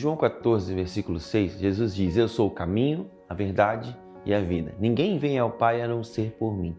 João 14, versículo 6, Jesus diz: Eu sou o caminho, a verdade e a vida. Ninguém vem ao Pai a não ser por mim.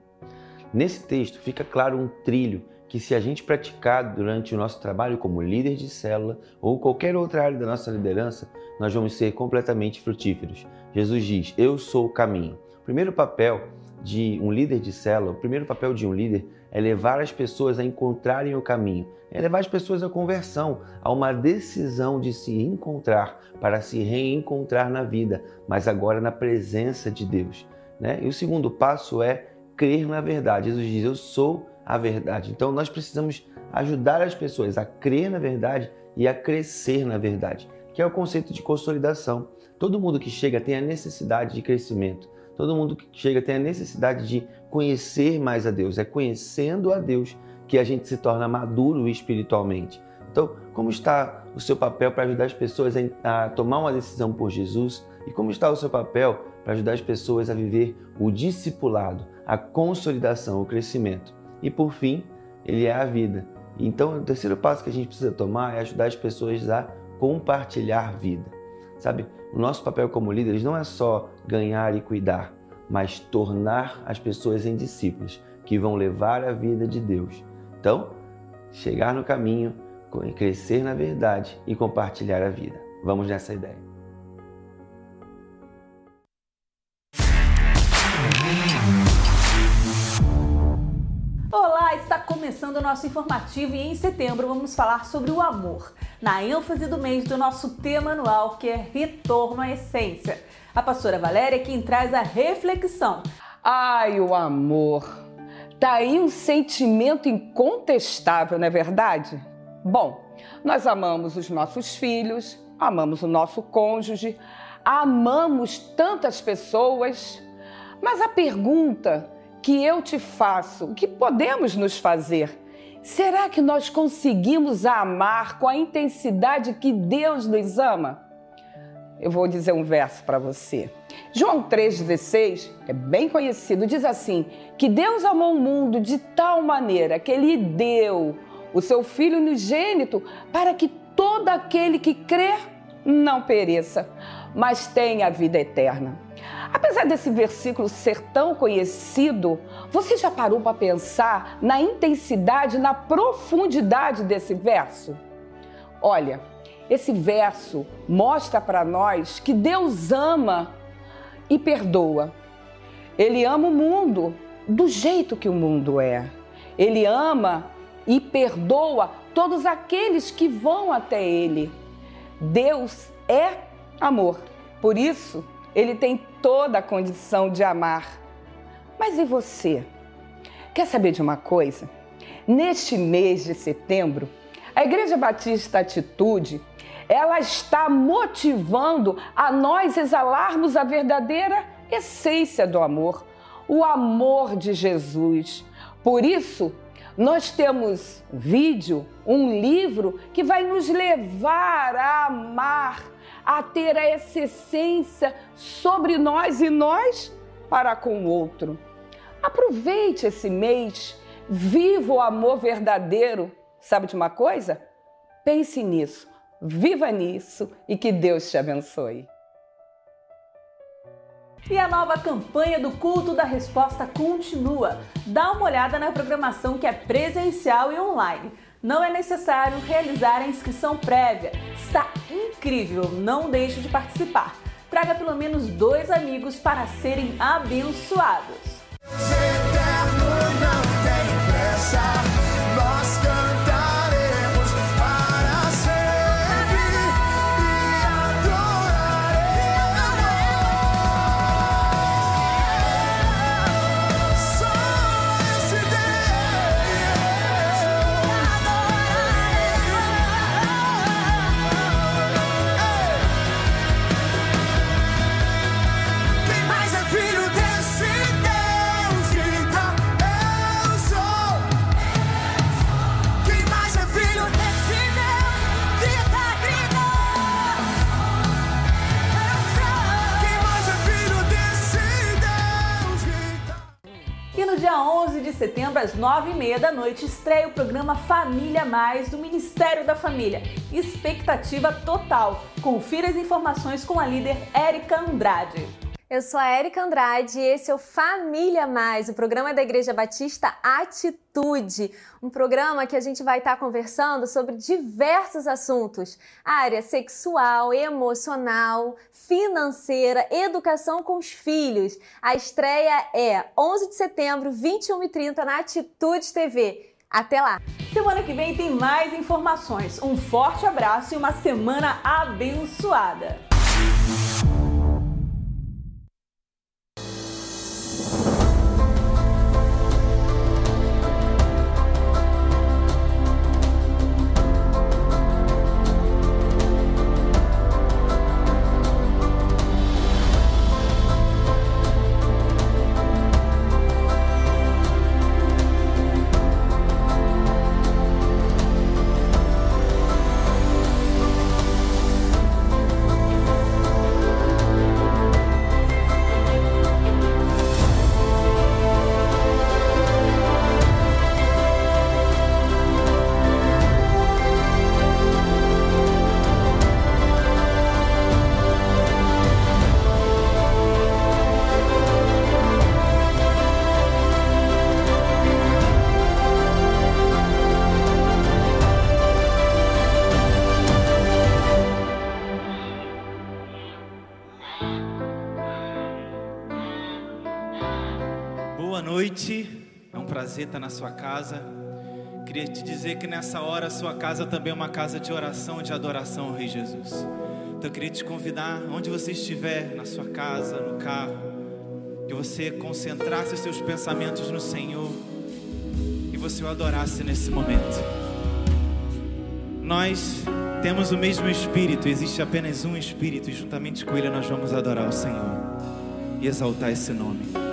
Nesse texto fica claro um trilho que, se a gente praticar durante o nosso trabalho como líder de célula ou qualquer outra área da nossa liderança, nós vamos ser completamente frutíferos. Jesus diz: Eu sou o caminho. O primeiro papel de um líder de célula, o primeiro papel de um líder é levar as pessoas a encontrarem o caminho, é levar as pessoas à conversão, a uma decisão de se encontrar para se reencontrar na vida, mas agora na presença de Deus. Né? E o segundo passo é crer na verdade. Jesus diz: Eu sou a verdade. Então nós precisamos ajudar as pessoas a crer na verdade e a crescer na verdade, que é o conceito de consolidação. Todo mundo que chega tem a necessidade de crescimento. Todo mundo que chega tem a necessidade de conhecer mais a Deus. É conhecendo a Deus que a gente se torna maduro espiritualmente. Então, como está o seu papel para ajudar as pessoas a, tomar uma decisão por Jesus? E como está o seu papel para ajudar as pessoas a viver o discipulado, a consolidação, o crescimento? E por fim, ele é a vida. Então, o terceiro passo que a gente precisa tomar é ajudar as pessoas a compartilhar vida. Sabe, o nosso papel como líderes não é só ganhar e cuidar, mas tornar as pessoas em discípulos que vão levar a vida de Deus. Então, chegar no caminho, crescer na verdade e compartilhar a vida. Vamos nessa ideia. Olá, está começando o nosso informativo e em setembro vamos falar sobre o amor, na ênfase do mês do nosso tema anual que é Retorno à Essência. A pastora Valéria é quem traz a reflexão. Ai, o amor! Tá aí um sentimento incontestável, não é verdade? Bom, nós amamos os nossos filhos, amamos o nosso cônjuge, amamos tantas pessoas, mas a pergunta que eu te faço, o que podemos nos fazer? Será que nós conseguimos amar com a intensidade que Deus nos ama? Eu vou dizer um verso para você. João 3,16, é bem conhecido, diz assim: que Deus amou o mundo de tal maneira que ele deu o seu Filho unigênito para que todo aquele que crer não pereça, mas tenha a vida eterna. Apesar desse versículo ser tão conhecido, você já parou para pensar na intensidade, na profundidade desse verso? Olha, esse verso mostra para nós que Deus ama e perdoa. Ele ama o mundo do jeito que o mundo é. Ele ama e perdoa todos aqueles que vão até Ele. Deus é amor. Por isso, ele tem toda a condição de amar. Mas e você? Quer saber de uma coisa? Neste mês de setembro, a Igreja Batista Atitude, ela está motivando a nós exalarmos a verdadeira essência do amor, o amor de Jesus. Por isso, nós temos vídeo, um livro que vai nos levar a amar a ter essa essência sobre nós e nós para com o outro. Aproveite esse mês, viva o amor verdadeiro. Sabe de uma coisa? Pense nisso, viva nisso e que Deus te abençoe. E a nova campanha do Culto da Resposta continua. Dá uma olhada na programação que é presencial e online não é necessário realizar a inscrição prévia. Está incrível, não deixe de participar. Traga pelo menos dois amigos para serem abençoados. Setembro, às 9h30 da noite, estreia o programa Família Mais do Ministério da Família. Expectativa total. Confira as informações com a líder Érica Andrade. Eu sou a Érica Andrade e esse é o Família Mais, o programa da Igreja Batista Atitude. Um programa que a gente vai estar conversando sobre diversos assuntos: área sexual, emocional, financeira, educação com os filhos. A estreia é 11 de setembro, 21h30 na Atitude TV. Até lá! Semana que vem tem mais informações. Um forte abraço e uma semana abençoada! Prazer estar na sua casa. Queria te dizer que nessa hora a sua casa também é uma casa de oração, de adoração ao Rei Jesus. Então eu queria te convidar, onde você estiver, na sua casa, no carro, que você concentrasse os seus pensamentos no Senhor e você o adorasse nesse momento. Nós temos o mesmo Espírito, existe apenas um Espírito, e juntamente com Ele nós vamos adorar o Senhor e exaltar esse nome.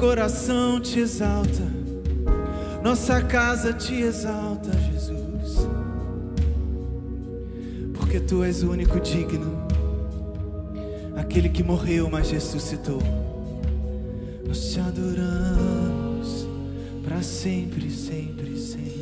Coração te exalta, nossa casa te exalta, Jesus, porque tu és o único digno, aquele que morreu, mas ressuscitou. Nós te adoramos para sempre, sempre, sempre.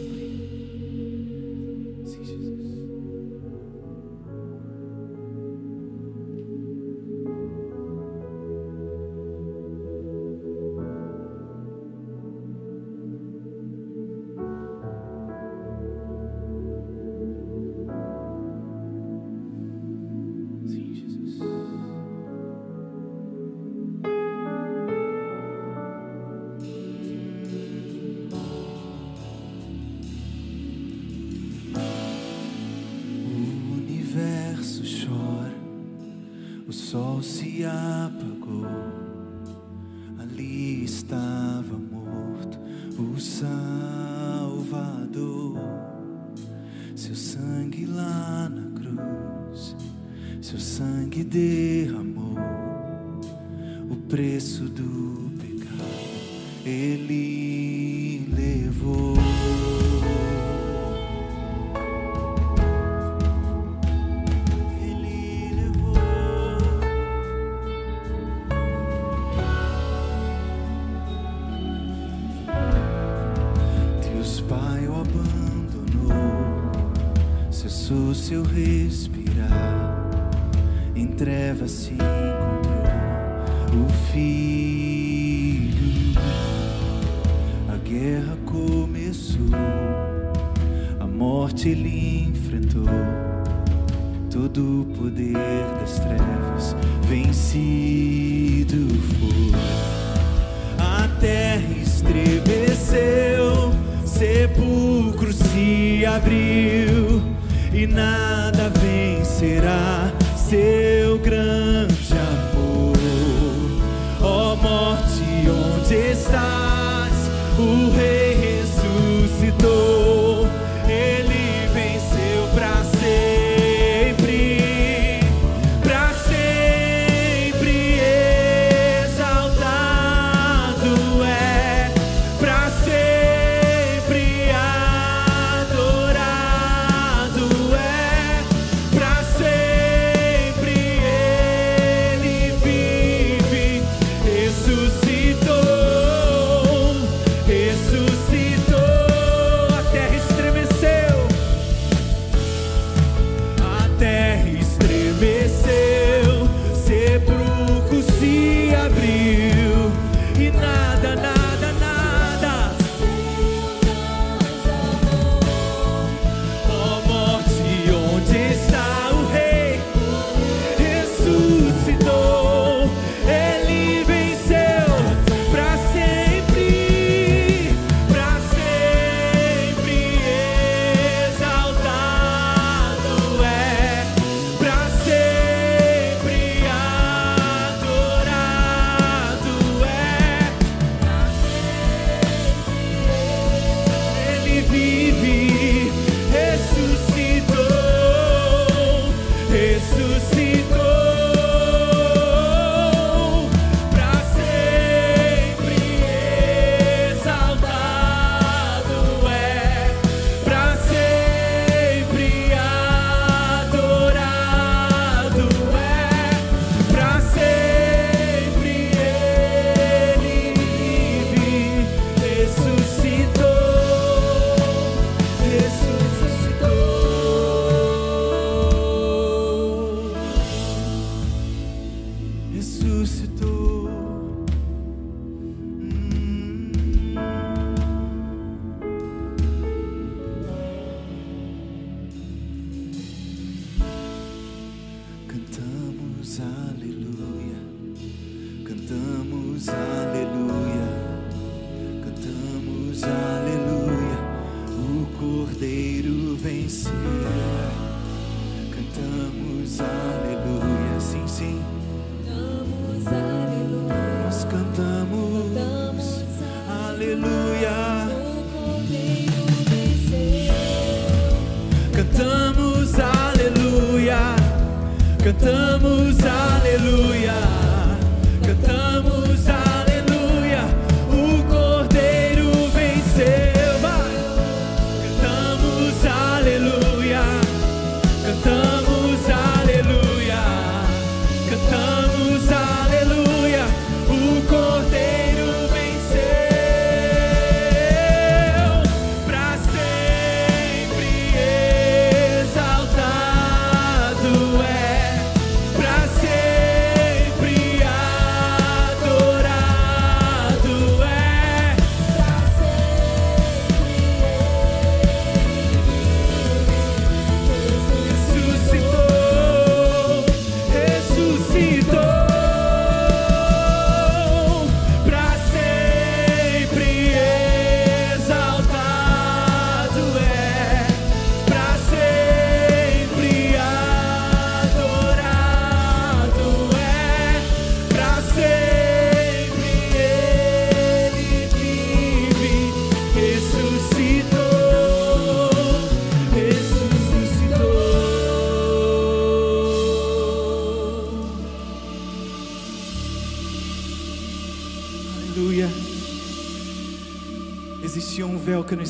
Cantamos aleluia, cantamos aleluia.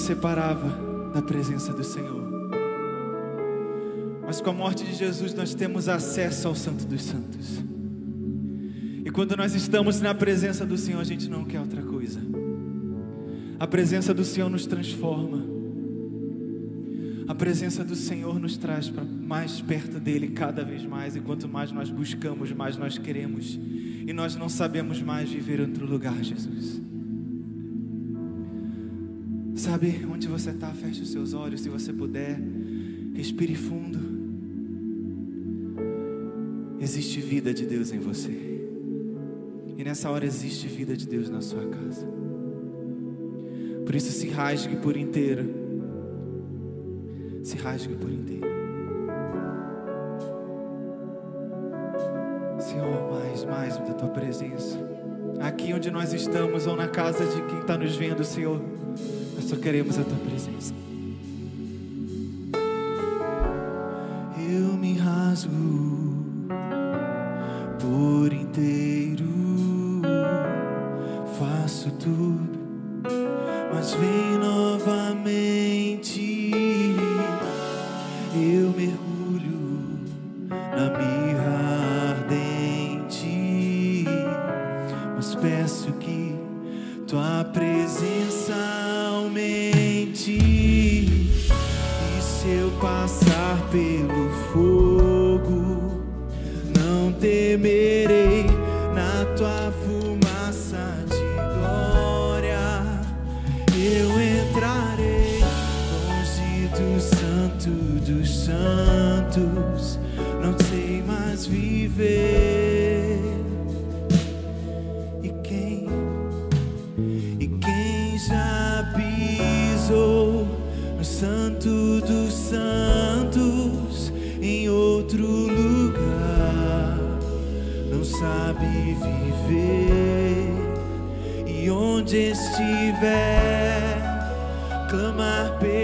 Separava da presença do Senhor. Mas com a morte de Jesus nós temos acesso ao Santo dos Santos. E quando nós estamos na presença do Senhor, a gente não quer outra coisa. A presença do Senhor nos transforma. A presença do Senhor nos traz para mais perto dele cada vez mais. E quanto mais nós buscamos, mais nós queremos. E nós não sabemos mais viver em outro lugar, Jesus. Sabe onde você está? Feche os seus olhos se você puder. Respire fundo. Existe vida de Deus em você. E nessa hora existe vida de Deus na sua casa. Por isso se rasgue por inteiro. Se rasgue por inteiro. Senhor, mais, mais da tua presença. Aqui onde nós estamos ou na casa de quem está nos vendo, Senhor, só queremos a tua presença. Outro lugar? não sabe viver. E onde estiver, clamar pela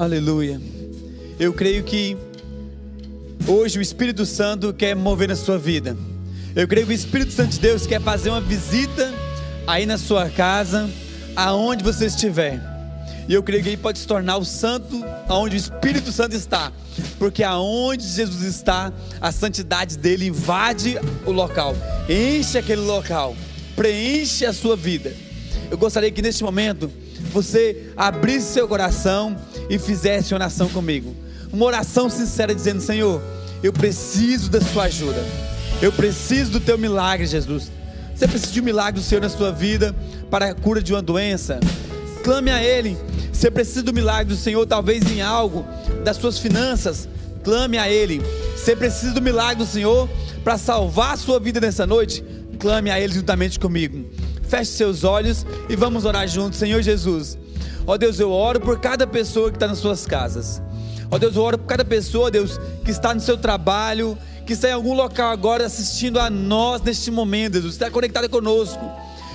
Aleluia. Eu creio que hoje o Espírito Santo quer mover na sua vida. Eu creio que o Espírito Santo de Deus quer fazer uma visita aí na sua casa, aonde você estiver. E eu creio que ele pode se tornar o santo aonde o Espírito Santo está. Porque aonde Jesus está, a santidade dele invade o local, enche aquele local, preenche a sua vida. Eu gostaria que neste momento você abrisse seu coração e fizesse oração comigo. Uma oração sincera dizendo: Senhor, eu preciso da sua ajuda. Eu preciso do teu milagre, Jesus. Você precisa de um milagre do Senhor na sua vida para a cura de uma doença? Clame a Ele. Você precisa do milagre do Senhor, talvez em algo das suas finanças. Clame a Ele. Você precisa do milagre do Senhor para salvar a sua vida nessa noite. Clame a Ele juntamente comigo. Feche seus olhos e vamos orar juntos, Senhor Jesus. Ó Deus, eu oro por cada pessoa que está nas suas casas. Ó Deus, eu oro por cada pessoa, Deus, que está no seu trabalho, que está em algum local agora assistindo a nós neste momento, Jesus, está conectada conosco.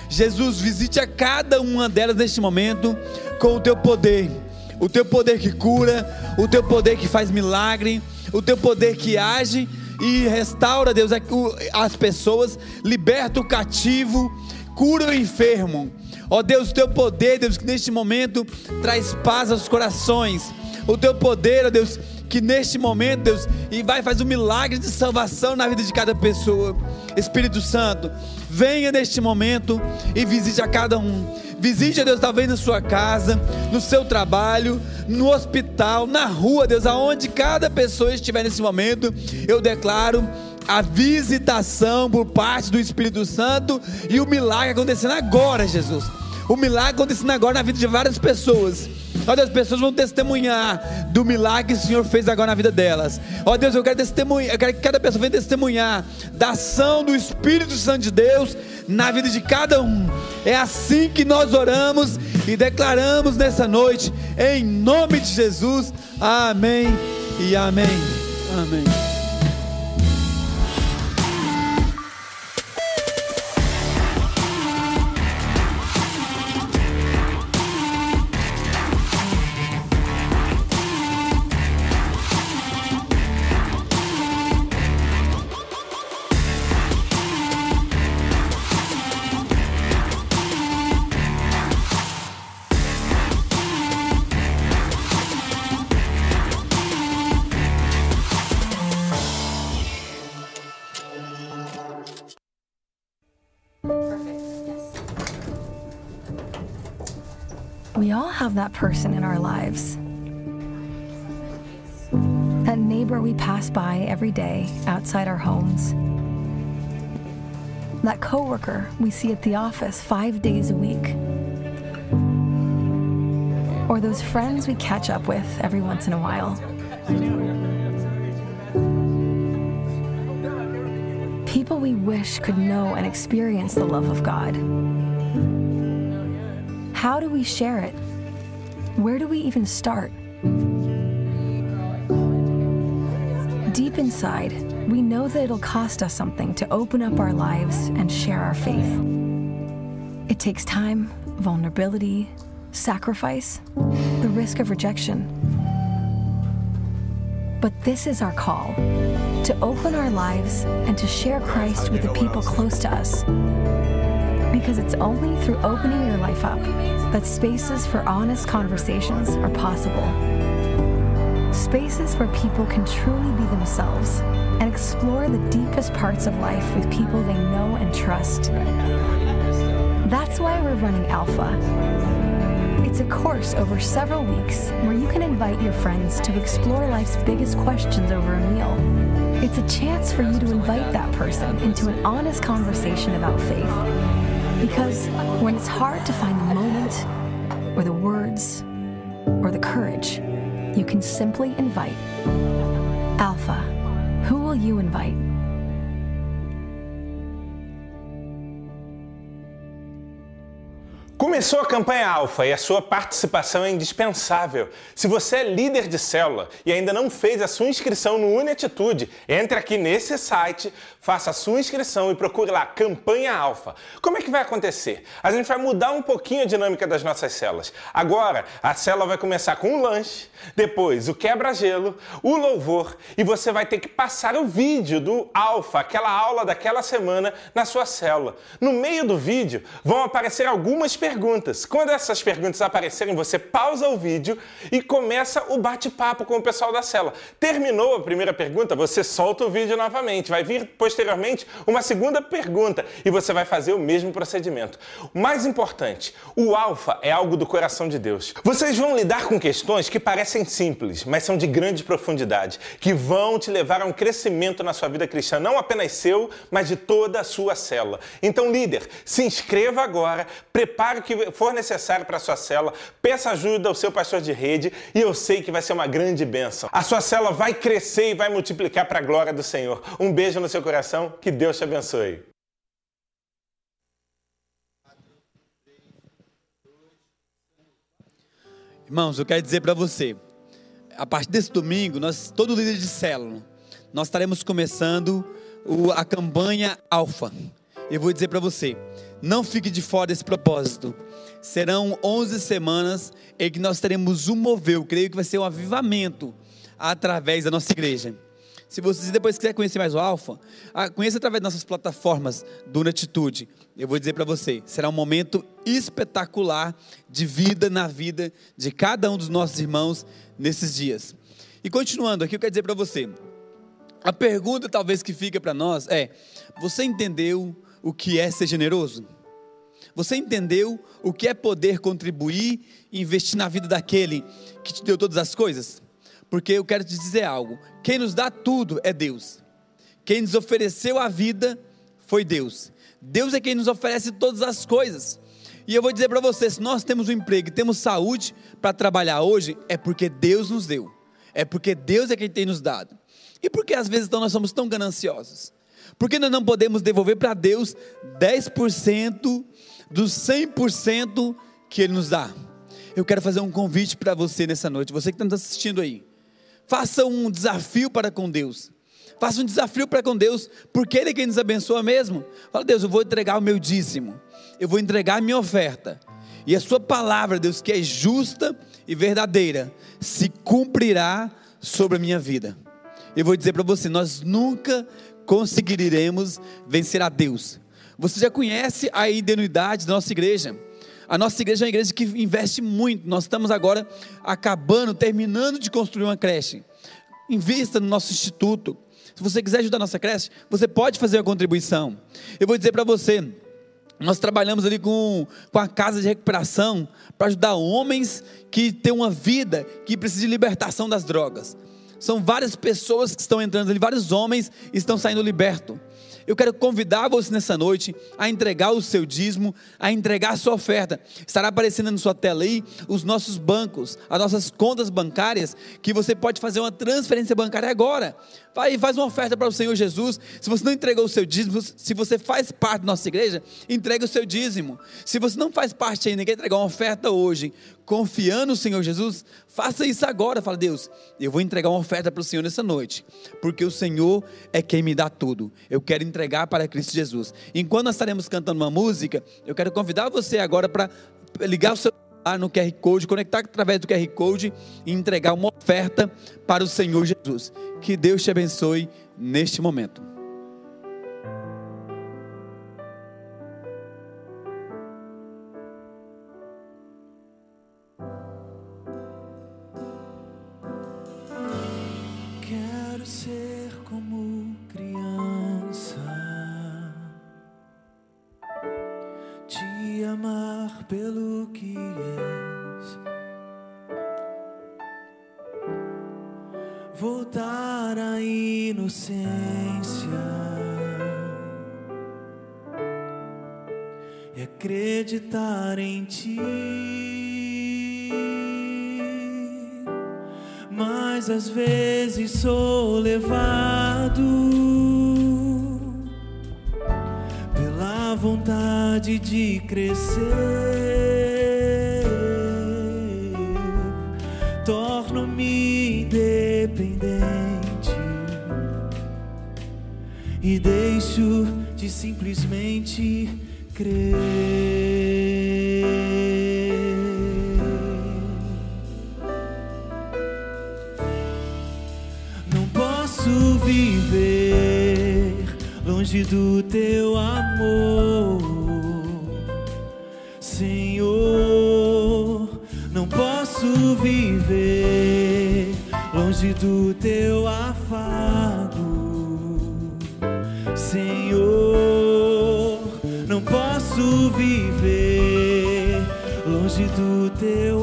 Jesus, visite a cada uma delas neste momento com o teu poder. O teu poder que cura, o teu poder que faz milagre, o teu poder que age e restaura, Deus, as pessoas, liberta o cativo, cura o enfermo. Ó Deus, o teu poder, Deus, que neste momento traz paz aos corações. O teu poder, ó Deus, que neste momento, Deus, e vai fazer um milagre de salvação na vida de cada pessoa. Espírito Santo, venha neste momento e visite a cada um. Visite, Deus, talvez na sua casa, no seu trabalho, no hospital, na rua, Deus, aonde cada pessoa estiver nesse momento, eu declaro a visitação por parte do Espírito Santo e o milagre acontecendo agora, Jesus. O milagre acontecendo agora na vida de várias pessoas. Ó Deus, as pessoas vão testemunhar do milagre que o Senhor fez agora na vida delas. Ó Deus, eu quero testemunhar, eu quero que cada pessoa venha testemunhar da ação do Espírito Santo de Deus na vida de cada um. É assim que nós oramos e declaramos nessa noite, em nome de Jesus. Amém e amém. Amém. That person in our lives. That neighbor we pass by every day outside our homes. That coworker we see at the office 5 days a week. Or those friends we catch up with every once in a while. People we wish could know and experience the love of God. How do we share it? Where do we even start? Deep inside, we know that it'll cost us something to open up our lives and share our faith. It takes time, vulnerability, sacrifice, the risk of rejection. But this is our call to open our lives and to share Christ with the people close to us. Because it's only through opening your life up that spaces for honest conversations are possible. Spaces where people can truly be themselves and explore the deepest parts of life with people they know and trust. That's why we're running Alpha. It's a course over several weeks where you can invite your friends to explore life's biggest questions over a meal. It's a chance for you to invite that person into an honest conversation about faith. Because when it's hard to find the or the words, or the courage, you can simply invite. Alpha, who will you invite? Começou a campanha Alfa e a sua participação é indispensável. Se você é líder de célula e ainda não fez a sua inscrição no Unatitude, entre aqui nesse site, faça a sua inscrição e procure lá Campanha Alfa. Como é que vai acontecer? A gente vai mudar um pouquinho a dinâmica das nossas células. Agora, a célula vai começar com um lanche, depois o quebra-gelo, o louvor e você vai ter que passar o vídeo do Alfa, aquela aula daquela semana, na sua célula. No meio do vídeo vão aparecer algumas perguntas. Quando essas perguntas aparecerem, você pausa o vídeo e começa o bate-papo com o pessoal da célula. Terminou a primeira pergunta, você solta o vídeo novamente. Vai vir posteriormente uma segunda pergunta e você vai fazer o mesmo procedimento. O mais importante, o alfa é algo do coração de Deus. Vocês vão lidar com questões que parecem simples, mas são de grande profundidade, que vão te levar a um crescimento na sua vida cristã, não apenas seu, mas de toda a sua célula. Então, líder, se inscreva agora, prepare o que for necessário para sua célula, peça ajuda ao seu pastor de rede e eu sei que vai ser uma grande bênção. A sua célula vai crescer e vai multiplicar para a glória do Senhor. Um beijo no seu coração, que Deus te abençoe. Irmãos, eu quero dizer para você, a partir desse domingo, nós, todo líder de célula, nós estaremos começando o- a campanha Alfa. Eu vou dizer para você, não fique de fora desse propósito. Serão 11 semanas em que nós teremos um mover, eu creio que vai ser um avivamento através da nossa igreja. Se você depois quiser conhecer mais o Alfa, ah, conheça através das nossas plataformas do Natitude. Eu vou dizer para você, será um momento espetacular de vida na vida de cada um dos nossos irmãos nesses dias. E continuando aqui, eu quero dizer para você, a pergunta talvez que fica para nós é: você entendeu o que é ser generoso? Você entendeu o que é poder contribuir e investir na vida daquele que te deu todas as coisas? Porque eu quero te dizer algo: quem nos dá tudo é Deus. Quem nos ofereceu a vida foi Deus. Deus é quem nos oferece todas as coisas. E eu vou dizer para você: se nós temos um emprego e temos saúde para trabalhar hoje, é porque Deus nos deu. É porque Deus é quem tem nos dado. E por que às vezes então nós somos tão gananciosos? Por que nós não podemos devolver para Deus 10% dos 100% que Ele nos dá? Eu quero fazer um convite para você nessa noite, você que está nos assistindo aí. Faça um desafio para com Deus. Faça um desafio para com Deus, porque Ele é quem nos abençoa mesmo. Fala, Deus, eu vou entregar o meu dízimo, eu vou entregar a minha oferta. E a Sua palavra, Deus, que é justa e verdadeira, se cumprirá sobre a minha vida. Eu vou dizer para você: nós nunca conseguiremos vencer a Deus. Você já conhece a idoneidade da nossa igreja. A nossa igreja é uma igreja que investe muito. Nós estamos agora acabando, terminando de construir uma creche. Invista no nosso instituto. Se você quiser ajudar a nossa creche, você pode fazer uma contribuição. Eu vou dizer para você, nós trabalhamos ali com, com a casa de recuperação para ajudar homens que têm uma vida que precisam de libertação das drogas. São várias pessoas que estão entrando ali, vários homens estão saindo libertos. Eu quero convidar você nessa noite a entregar o seu dízimo, a entregar a sua oferta. Estará aparecendo na sua tela aí os nossos bancos, as nossas contas bancárias, que você pode fazer uma transferência bancária agora. Vai e faz uma oferta para o Senhor Jesus. Se você não entregou o seu dízimo, se você faz parte da nossa igreja, entregue o seu dízimo. Se você não faz parte ainda, quer entregar uma oferta hoje, confiando no Senhor Jesus, faça isso agora. Fala, Deus, eu vou entregar uma oferta para o Senhor nessa noite, porque o Senhor é quem me dá tudo. Eu quero entregar para Cristo Jesus. Enquanto nós estaremos cantando uma música, eu quero convidar você agora para ligar o seu celular no QR Code, conectar através do QR Code e entregar uma oferta para o Senhor Jesus. Que Deus te abençoe neste momento. Inocência e acreditar em ti. Mas às vezes sou levado pela vontade de crescer. E deixo de simplesmente crer. Não posso viver longe do teu amor, posso viver longe do teu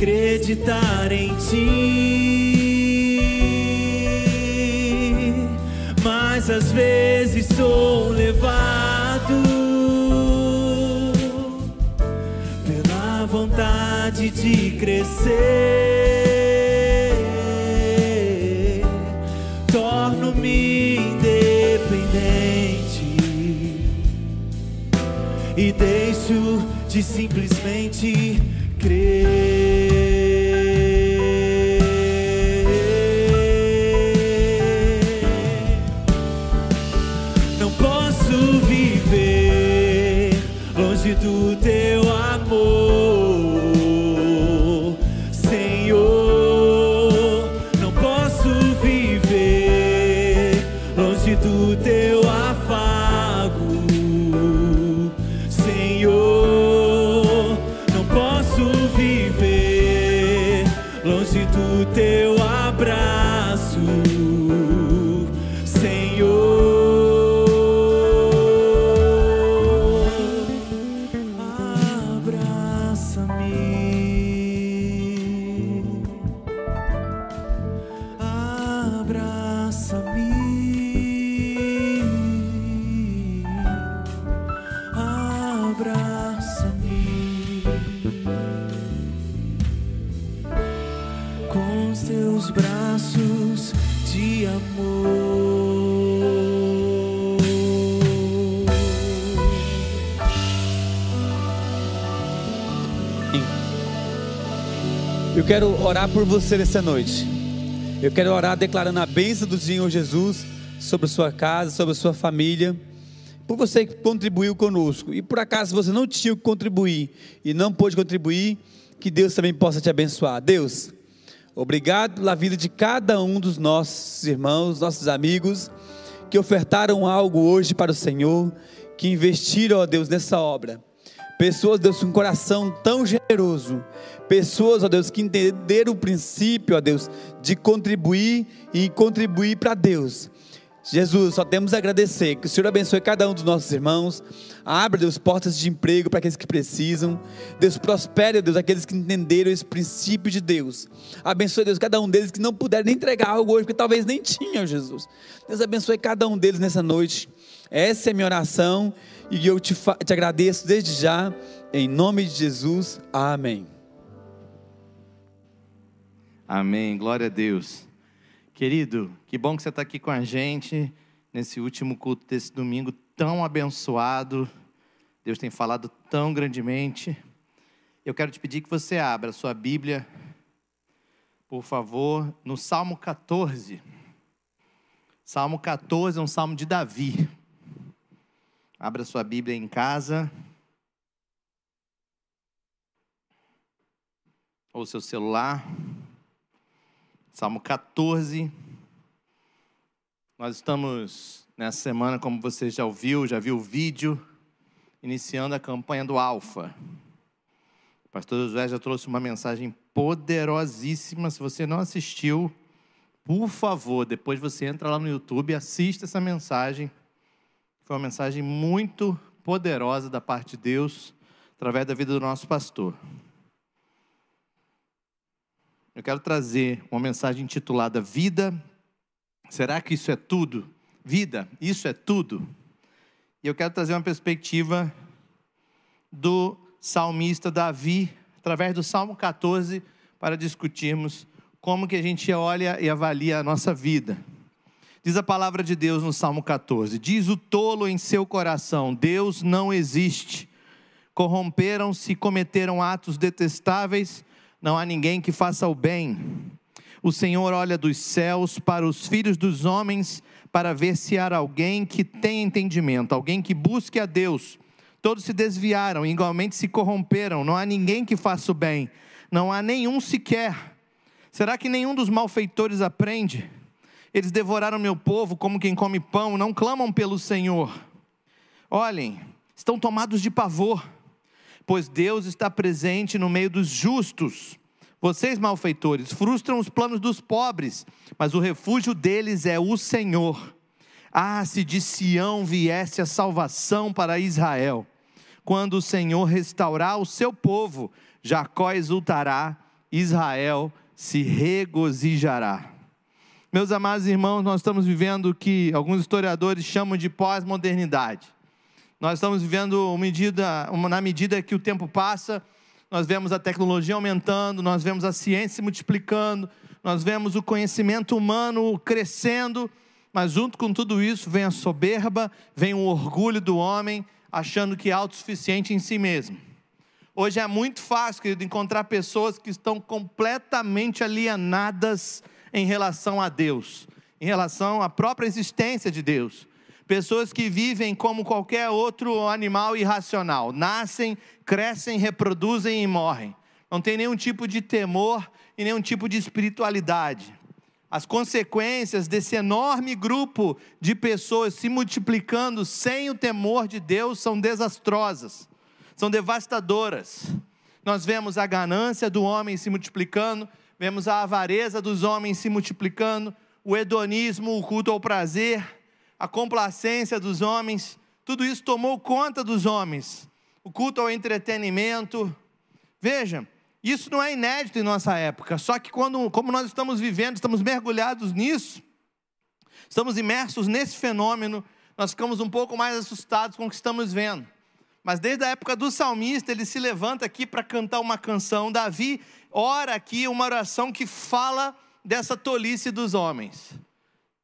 acreditar em ti. Mas às vezes sou levado pela vontade de crescer. Torno-me independente e deixo de simplesmente quero orar por você nessa noite. Eu quero orar declarando a bênção do Senhor Jesus sobre a sua casa, sobre a sua família. Por você que contribuiu conosco. E por acaso você não tinha que contribuir e não pôde contribuir, que Deus também possa te abençoar. Deus, obrigado pela vida de cada um dos nossos irmãos, nossos amigos, que ofertaram algo hoje para o Senhor, que investiram, ó Deus, nessa obra. Pessoas, Deus, com um coração tão generoso. Pessoas, ó Deus, que entenderam o princípio, ó Deus, de contribuir e contribuir para Deus. Jesus, só temos a agradecer. Que o Senhor abençoe cada um dos nossos irmãos. Abra, Deus, portas de emprego para aqueles que precisam. Deus, prospere, Deus, aqueles que entenderam esse princípio de Deus. Abençoe, Deus, cada um deles que não puderam nem entregar algo hoje, porque talvez nem tinham, Jesus. Deus abençoe cada um deles nessa noite. Essa é a minha oração e eu te, te agradeço desde já. Em nome de Jesus. Amém. Amém, glória a Deus. Querido, que bom que você está aqui com a gente nesse último culto desse domingo tão abençoado. Deus tem falado tão grandemente. Eu quero te pedir que você abra a sua Bíblia, por favor, no Salmo 14. Salmo 14 é um salmo de Davi. Abra sua Bíblia em casa. Ou seu celular. Salmo 14, Nós estamos nessa semana, como você já ouviu, já viu o vídeo, iniciando a campanha do Alfa. O pastor Josué já trouxe uma mensagem poderosíssima. Se você não assistiu, por favor, depois você entra lá no YouTube e assista essa mensagem. Foi uma mensagem muito poderosa da parte de Deus, através da vida do nosso pastor. Eu quero trazer uma mensagem intitulada Vida. Será que isso é tudo? Vida, isso é tudo? E eu quero trazer uma perspectiva do salmista Davi, através do Salmo 14, para discutirmos como que a gente olha e avalia a nossa vida. Diz a palavra de Deus no Salmo 14: Diz o tolo em seu coração: Deus não existe. Corromperam-se, cometeram atos detestáveis, não há ninguém que faça o bem. O Senhor olha dos céus para os filhos dos homens, para ver se há alguém que tenha entendimento, alguém que busque a Deus. Todos se desviaram, igualmente se corromperam, não há ninguém que faça o bem, não há nenhum sequer. Será que nenhum dos malfeitores aprende? Eles devoraram meu povo como quem come pão, não clamam pelo Senhor. Olhem, estão tomados de pavor, pois Deus está presente no meio dos justos. Vocês, malfeitores, frustram os planos dos pobres, mas o refúgio deles é o Senhor. Ah, se de Sião viesse a salvação para Israel. Quando o Senhor restaurar o seu povo, Jacó exultará, Israel se regozijará. Meus amados irmãos, nós estamos vivendo o que alguns historiadores chamam de pós-modernidade. Nós estamos vivendo medida, uma, na medida que o tempo passa, nós vemos a tecnologia aumentando, nós vemos a ciência se multiplicando, nós vemos o conhecimento humano crescendo, mas junto com tudo isso vem a soberba, vem o orgulho do homem, achando que é autossuficiente em si mesmo. Hoje é muito fácil, querido, encontrar pessoas que estão completamente alienadas em relação a Deus, em relação à própria existência de Deus. Pessoas que vivem como qualquer outro animal irracional, nascem, crescem, reproduzem e morrem. Não tem nenhum tipo de temor e nenhum tipo de espiritualidade. As consequências desse enorme grupo de pessoas se multiplicando sem o temor de Deus são desastrosas, são devastadoras. Nós vemos a ganância do homem se multiplicando, vemos a avareza dos homens se multiplicando, o hedonismo, o culto ao prazer, a complacência dos homens, tudo isso tomou conta dos homens. O culto ao entretenimento. Veja, isso não é inédito em nossa época, só que quando, como nós estamos vivendo, estamos mergulhados nisso, estamos imersos nesse fenômeno, nós ficamos um pouco mais assustados com o que estamos vendo. Mas desde a época do salmista, ele se levanta aqui para cantar uma canção. Davi ora aqui uma oração que fala dessa tolice dos homens,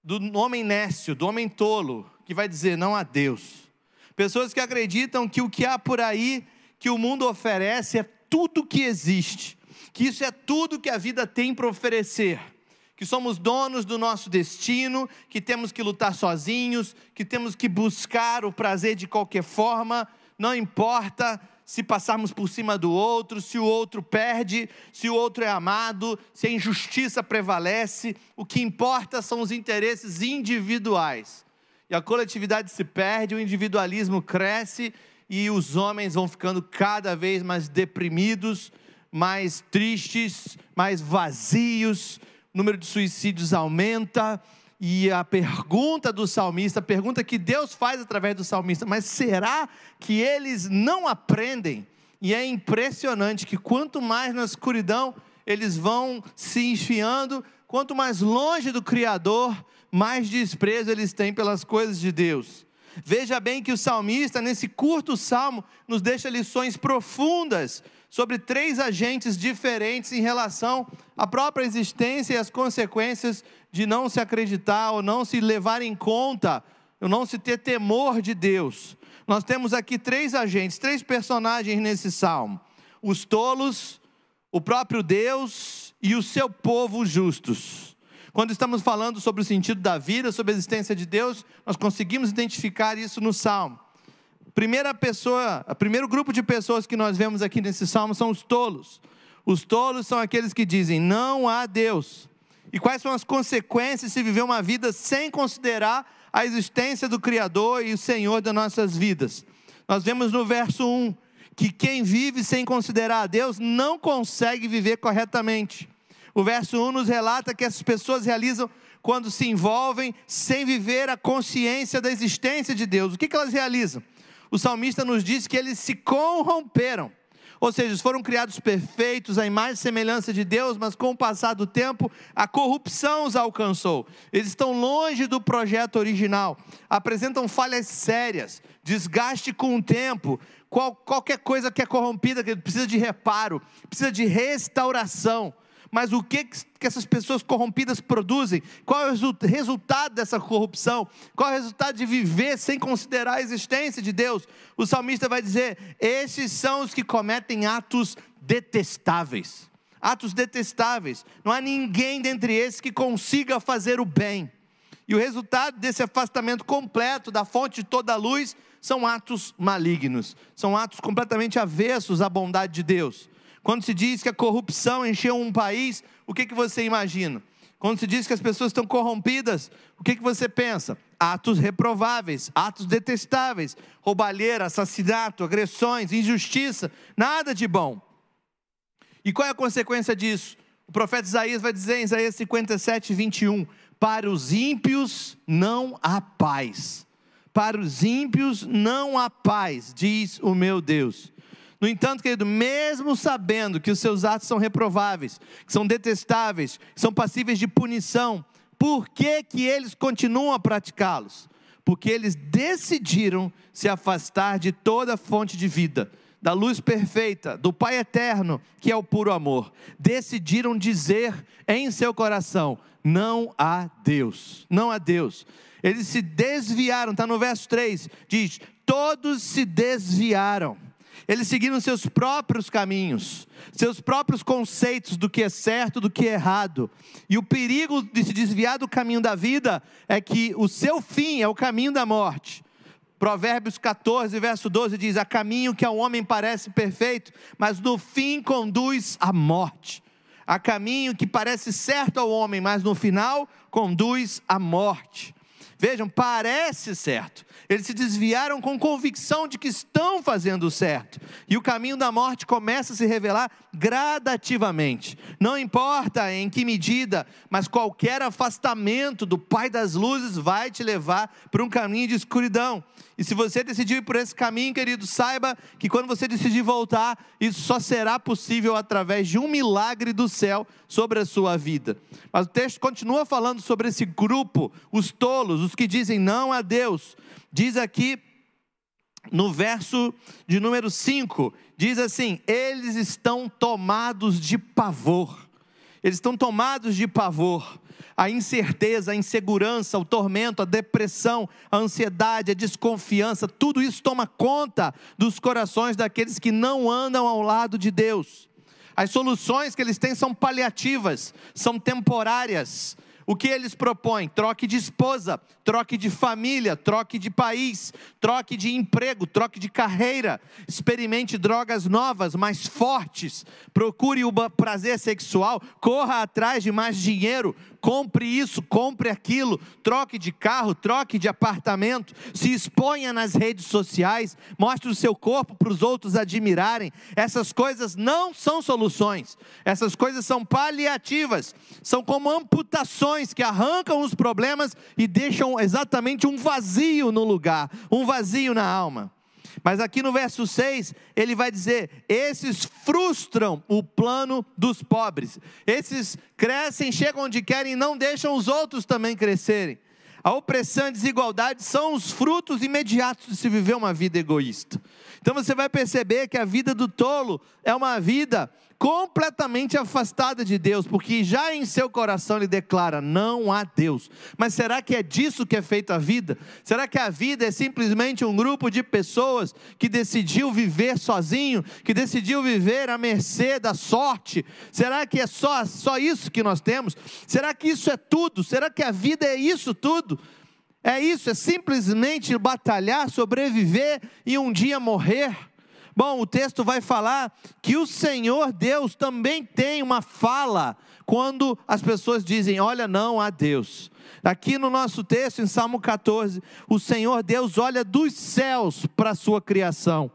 do homem nécio, do homem tolo, que vai dizer não a Deus. Pessoas que acreditam que o que há por aí, que o mundo oferece, é tudo que existe, que isso é tudo que a vida tem para oferecer que somos donos do nosso destino, que temos que lutar sozinhos, que temos que buscar o prazer de qualquer forma, não importa se passarmos por cima do outro, se o outro perde, se o outro é amado, se a injustiça prevalece, o que importa são os interesses individuais. E a coletividade se perde, o individualismo cresce e os homens vão ficando cada vez mais deprimidos, mais tristes, mais vazios, o número de suicídios aumenta. E a pergunta do salmista, a pergunta que Deus faz através do salmista, mas será que eles não aprendem? E é impressionante que quanto mais na escuridão eles vão se enfiando, quanto mais longe do Criador, mais desprezo eles têm pelas coisas de Deus. Veja bem que o salmista, nesse curto salmo, nos deixa lições profundas sobre três agentes diferentes em relação à própria existência e as consequências de não se acreditar ou não se levar em conta, ou não se ter temor de Deus. Nós temos aqui três agentes, três personagens nesse salmo: os tolos, o próprio Deus e o seu povo justos. Quando estamos falando sobre o sentido da vida, sobre a existência de Deus, nós conseguimos identificar isso no salmo. Primeira pessoa, o primeiro grupo de pessoas que nós vemos aqui nesse salmo são os tolos. Os tolos são aqueles que dizem: não há Deus. E quais são as consequências se viver uma vida sem considerar a existência do Criador e o Senhor das nossas vidas? Nós vemos no verso 1 que quem vive sem considerar a Deus não consegue viver corretamente. O verso 1 nos relata que essas pessoas realizam quando se envolvem sem viver a consciência da existência de Deus. O que, que elas realizam? O salmista nos diz que eles se corromperam. Ou seja, eles foram criados perfeitos, à imagem e semelhança de Deus, mas com o passar do tempo, a corrupção os alcançou. Eles estão longe do projeto original, apresentam falhas sérias, desgaste com o tempo. Qual, qualquer coisa que é corrompida que precisa de reparo, precisa de restauração. Mas o que, que essas pessoas corrompidas produzem? Qual é o resu- resultado dessa corrupção? Qual é o resultado de viver sem considerar a existência de Deus? O salmista vai dizer: esses são os que cometem atos detestáveis. Atos detestáveis. Não há ninguém dentre esses que consiga fazer o bem. E o resultado desse afastamento completo da fonte de toda a luz são atos malignos, são atos completamente avessos à bondade de Deus. Quando se diz que a corrupção encheu um país, o que, que você imagina? Quando se diz que as pessoas estão corrompidas, o que, que você pensa? Atos reprováveis, atos detestáveis, roubalheira, assassinato, agressões, injustiça, nada de bom. E qual é a consequência disso? O profeta Isaías vai dizer em Isaías 57, 21: Para os ímpios não há paz. Para os ímpios não há paz, diz o meu Deus. No entanto, querido, mesmo sabendo que os seus atos são reprováveis, que são detestáveis, que são passíveis de punição, por que, que eles continuam a praticá-los? Porque eles decidiram se afastar de toda fonte de vida, da luz perfeita, do Pai eterno, que é o puro amor. Decidiram dizer em seu coração: não há Deus, não há Deus. Eles se desviaram, está no verso 3, diz: todos se desviaram. Eles seguiram seus próprios caminhos, seus próprios conceitos do que é certo, do que é errado. E o perigo de se desviar do caminho da vida é que o seu fim é o caminho da morte. Provérbios 14, verso 12 diz: Há caminho que ao homem parece perfeito, mas no fim conduz à morte. Há caminho que parece certo ao homem, mas no final conduz à morte. Vejam, parece certo. Eles se desviaram com convicção de que estão fazendo certo. E o caminho da morte começa a se revelar gradativamente. Não importa em que medida, mas qualquer afastamento do Pai das luzes vai te levar para um caminho de escuridão. E se você decidir ir por esse caminho, querido, saiba que quando você decidir voltar, isso só será possível através de um milagre do céu sobre a sua vida. Mas o texto continua falando sobre esse grupo, os tolos, os que dizem não a Deus. Diz aqui no verso de número 5, diz assim: eles estão tomados de pavor. Eles estão tomados de pavor. A incerteza, a insegurança, o tormento, a depressão, a ansiedade, a desconfiança, tudo isso toma conta dos corações daqueles que não andam ao lado de Deus. As soluções que eles têm são paliativas, são temporárias. O que eles propõem? Troque de esposa, troque de família, troque de país, troque de emprego, troque de carreira. Experimente drogas novas, mais fortes. Procure o prazer sexual, corra atrás de mais dinheiro. Compre isso, compre aquilo, troque de carro, troque de apartamento, se exponha nas redes sociais, mostre o seu corpo para os outros admirarem. Essas coisas não são soluções, essas coisas são paliativas, são como amputações que arrancam os problemas e deixam exatamente um vazio no lugar, um vazio na alma. Mas aqui no verso 6, ele vai dizer: esses frustram o plano dos pobres. Esses crescem, chegam onde querem e não deixam os outros também crescerem. A opressão e a desigualdade são os frutos imediatos de se viver uma vida egoísta. Então você vai perceber que a vida do tolo é uma vida completamente afastada de Deus, porque já em seu coração ele declara: não há Deus. Mas será que é disso que é feita a vida? Será que a vida é simplesmente um grupo de pessoas que decidiu viver sozinho, que decidiu viver à mercê da sorte? Será que é só, só isso que nós temos? Será que isso é tudo? Será que a vida é isso tudo? É isso, é simplesmente batalhar, sobreviver e um dia morrer. Bom, o texto vai falar que o Senhor Deus também tem uma fala quando as pessoas dizem: Olha, não há Deus. Aqui no nosso texto, em Salmo 14, o Senhor Deus olha dos céus para a sua criação.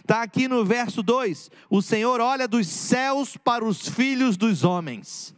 Está aqui no verso 2: O Senhor olha dos céus para os filhos dos homens.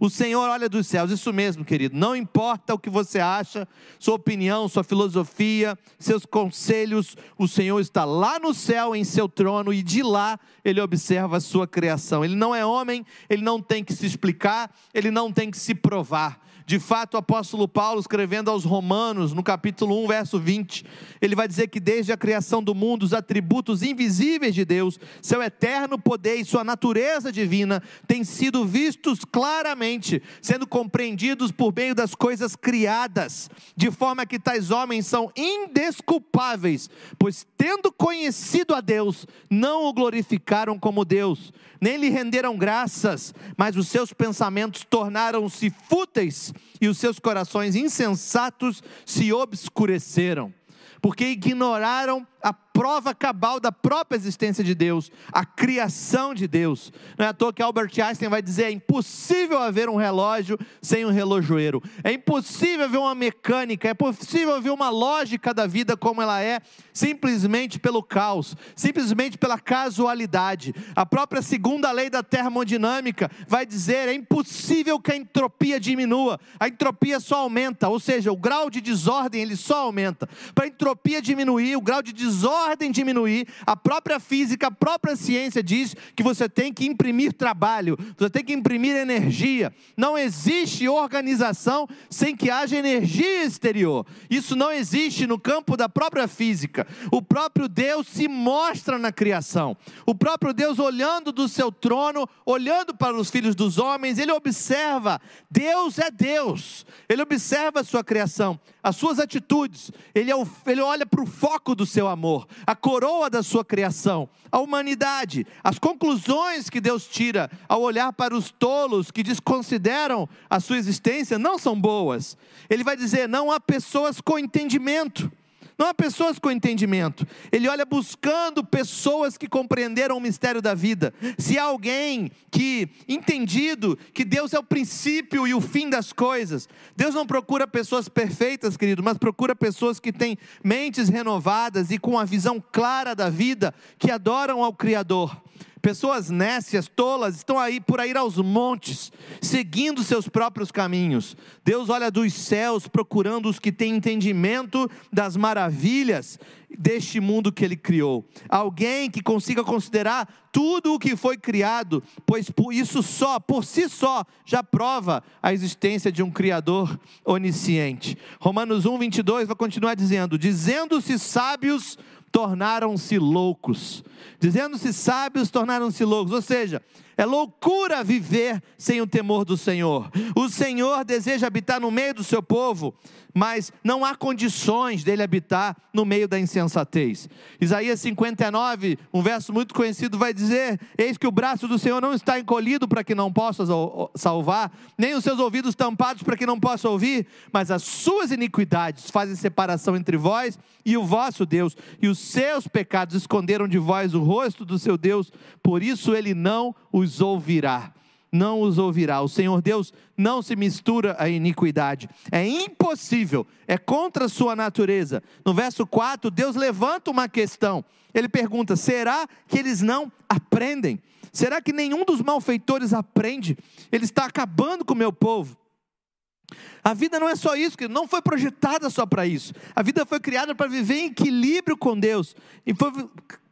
O Senhor olha dos céus, isso mesmo, querido. Não importa o que você acha, sua opinião, sua filosofia, seus conselhos, o Senhor está lá no céu em seu trono e de lá ele observa a sua criação. Ele não é homem, ele não tem que se explicar, ele não tem que se provar. De fato, o apóstolo Paulo, escrevendo aos Romanos, no capítulo 1, verso 20, ele vai dizer que desde a criação do mundo, os atributos invisíveis de Deus, seu eterno poder e sua natureza divina, têm sido vistos claramente, sendo compreendidos por meio das coisas criadas, de forma que tais homens são indesculpáveis, pois tendo conhecido a Deus, não o glorificaram como Deus, nem lhe renderam graças, mas os seus pensamentos tornaram-se fúteis e os seus corações insensatos se obscureceram, porque ignoraram a prova cabal da própria existência de Deus, a criação de Deus. Não é à toa que Albert Einstein vai dizer: é impossível haver um relógio sem um relojoeiro, é impossível haver uma mecânica, é possível haver uma lógica da vida como ela é, simplesmente pelo caos, simplesmente pela casualidade. A própria segunda lei da termodinâmica vai dizer: é impossível que a entropia diminua, a entropia só aumenta, ou seja, o grau de desordem ele só aumenta. Para a entropia diminuir, o grau de desordem diminuir, a própria física, a própria ciência diz que você tem que imprimir trabalho, você tem que imprimir energia. Não existe organização sem que haja energia exterior. Isso não existe no campo da própria física. O próprio Deus se mostra na criação. O próprio Deus olhando do seu trono, olhando para os filhos dos homens, ele observa. Deus é Deus. Ele observa a sua criação, as suas atitudes. Ele, é o, ele olha para o foco do seu amor, a coroa da sua criação, a humanidade, as conclusões que Deus tira ao olhar para os tolos que desconsideram a sua existência não são boas. Ele vai dizer: não há pessoas com entendimento. Não há pessoas com entendimento. Ele olha buscando pessoas que compreenderam o mistério da vida. Se há alguém que entendido que Deus é o princípio e o fim das coisas. Deus não procura pessoas perfeitas, querido, mas procura pessoas que têm mentes renovadas e com a visão clara da vida, que adoram ao Criador. Pessoas nécias, tolas, estão aí por aí aos montes, seguindo seus próprios caminhos. Deus olha dos céus procurando os que têm entendimento das maravilhas deste mundo que ele criou. Alguém que consiga considerar tudo o que foi criado, pois isso só, por si só, já prova a existência de um criador onisciente. Romanos 1, 22 vai continuar dizendo: dizendo-se sábios tornaram-se loucos. Dizendo-se sábios, tornaram-se loucos. Ou seja, é loucura viver sem o temor do Senhor. O Senhor deseja habitar no meio do seu povo, mas não há condições dele habitar no meio da insensatez. Isaías 59, um verso muito conhecido, vai dizer: Eis que o braço do Senhor não está encolhido para que não possa salvar, nem os seus ouvidos tampados para que não possa ouvir, mas as suas iniquidades fazem separação entre vós e o vosso Deus, e os seus pecados esconderam de vós o rosto do seu Deus, por isso ele não os ouvirá não os ouvirá. O Senhor Deus não se mistura à iniquidade. É impossível, é contra a sua natureza. No verso 4, Deus levanta uma questão. Ele pergunta: será que eles não aprendem? Será que nenhum dos malfeitores aprende? Ele está acabando com o meu povo. A vida não é só isso, que não foi projetada só para isso. A vida foi criada para viver em equilíbrio com Deus. E foi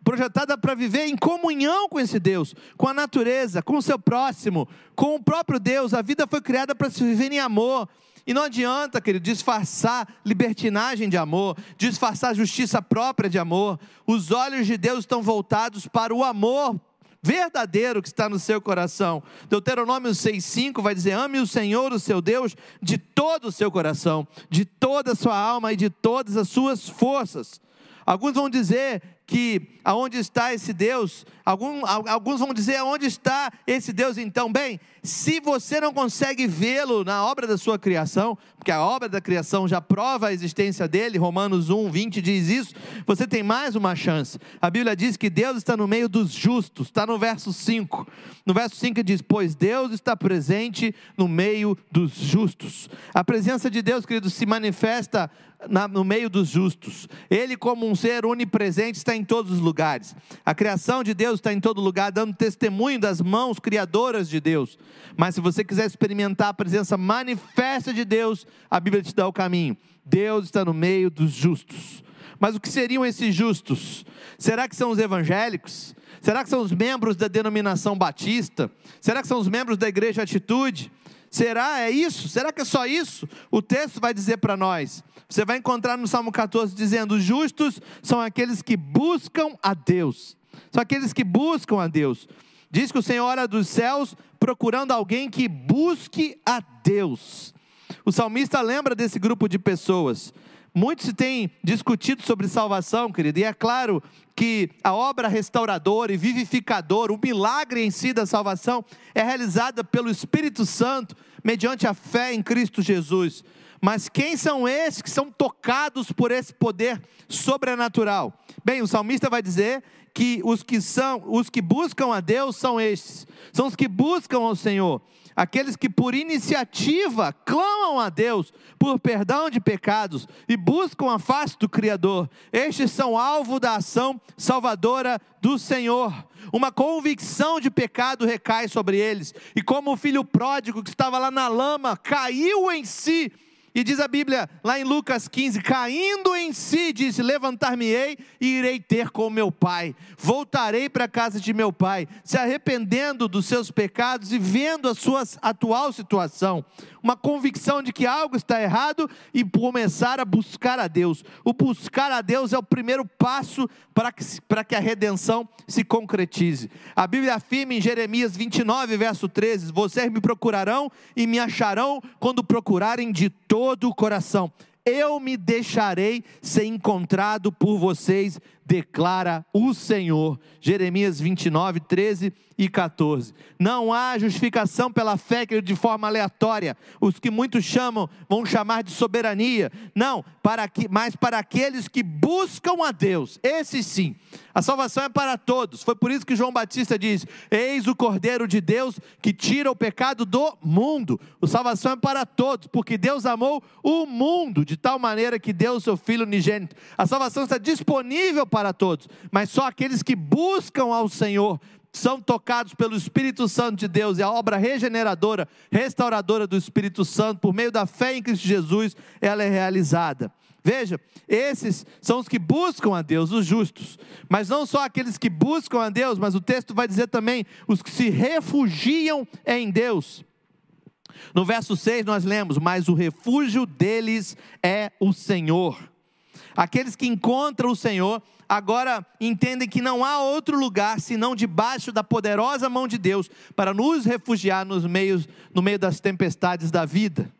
projetada para viver em comunhão com esse Deus, com a natureza, com o seu próximo, com o próprio Deus. A vida foi criada para se viver em amor. E não adianta, querido, disfarçar libertinagem de amor, disfarçar justiça própria de amor. Os olhos de Deus estão voltados para o amor verdadeiro que está no seu coração. Deuteronômio 6,5 vai dizer: ame o Senhor, o seu Deus, de todo o seu coração, de toda a sua alma e de todas as suas forças. Alguns vão dizer que aonde está esse Deus? Algum, al- alguns vão dizer aonde está esse Deus então? Bem, se você não consegue vê-lo na obra da sua criação, porque a obra da criação já prova a existência dele, Romanos 1, 20 diz isso, você tem mais uma chance. A Bíblia diz que Deus está no meio dos justos, está no verso 5. No verso 5 diz: Pois Deus está presente no meio dos justos. A presença de Deus, queridos, se manifesta na- no meio dos justos. Ele, como um ser onipresente, está em todos os lugares. A criação de Deus está em todo lugar, dando testemunho das mãos criadoras de Deus. Mas se você quiser experimentar a presença manifesta de Deus, a Bíblia te dá o caminho. Deus está no meio dos justos. Mas o que seriam esses justos? Será que são os evangélicos? Será que são os membros da denominação batista? Será que são os membros da igreja Atitude? Será é isso? Será que é só isso? O texto vai dizer para nós. Você vai encontrar no Salmo 14 dizendo: "Os justos são aqueles que buscam a Deus". São aqueles que buscam a Deus. Diz que o Senhor ora dos céus procurando alguém que busque a Deus. O salmista lembra desse grupo de pessoas. Muito se tem discutido sobre salvação, querido, e é claro que a obra restauradora e vivificadora, o milagre em si da salvação, é realizada pelo Espírito Santo, mediante a fé em Cristo Jesus. Mas quem são esses que são tocados por esse poder sobrenatural? Bem, o salmista vai dizer que os que são, os que buscam a Deus são estes, são os que buscam ao Senhor, aqueles que por iniciativa clamam a Deus por perdão de pecados e buscam a face do Criador. Estes são alvo da ação salvadora do Senhor. Uma convicção de pecado recai sobre eles, e como o filho pródigo que estava lá na lama caiu em si, e diz a Bíblia, lá em Lucas 15: caindo em si, disse: Levantar-me-ei e irei ter com meu pai. Voltarei para a casa de meu pai, se arrependendo dos seus pecados e vendo a sua atual situação. Uma convicção de que algo está errado e começar a buscar a Deus. O buscar a Deus é o primeiro passo para que, para que a redenção se concretize. A Bíblia afirma em Jeremias 29, verso 13: Vocês me procurarão e me acharão quando procurarem de todo o coração. Eu me deixarei ser encontrado por vocês, declara o Senhor. Jeremias 29, 13 e 14. Não há justificação pela fé que de forma aleatória. Os que muitos chamam vão chamar de soberania. Não, para que, mas para aqueles que buscam a Deus. Esses sim. A salvação é para todos. Foi por isso que João Batista diz: Eis o Cordeiro de Deus que tira o pecado do mundo. A salvação é para todos, porque Deus amou o mundo de tal maneira que deu o seu Filho unigênito. A salvação está disponível para todos, mas só aqueles que buscam ao Senhor são tocados pelo Espírito Santo de Deus e a obra regeneradora, restauradora do Espírito Santo, por meio da fé em Cristo Jesus, ela é realizada. Veja, esses são os que buscam a Deus, os justos. Mas não só aqueles que buscam a Deus, mas o texto vai dizer também os que se refugiam em Deus. No verso 6 nós lemos: Mas o refúgio deles é o Senhor. Aqueles que encontram o Senhor agora entendem que não há outro lugar senão debaixo da poderosa mão de Deus para nos refugiar nos meios, no meio das tempestades da vida.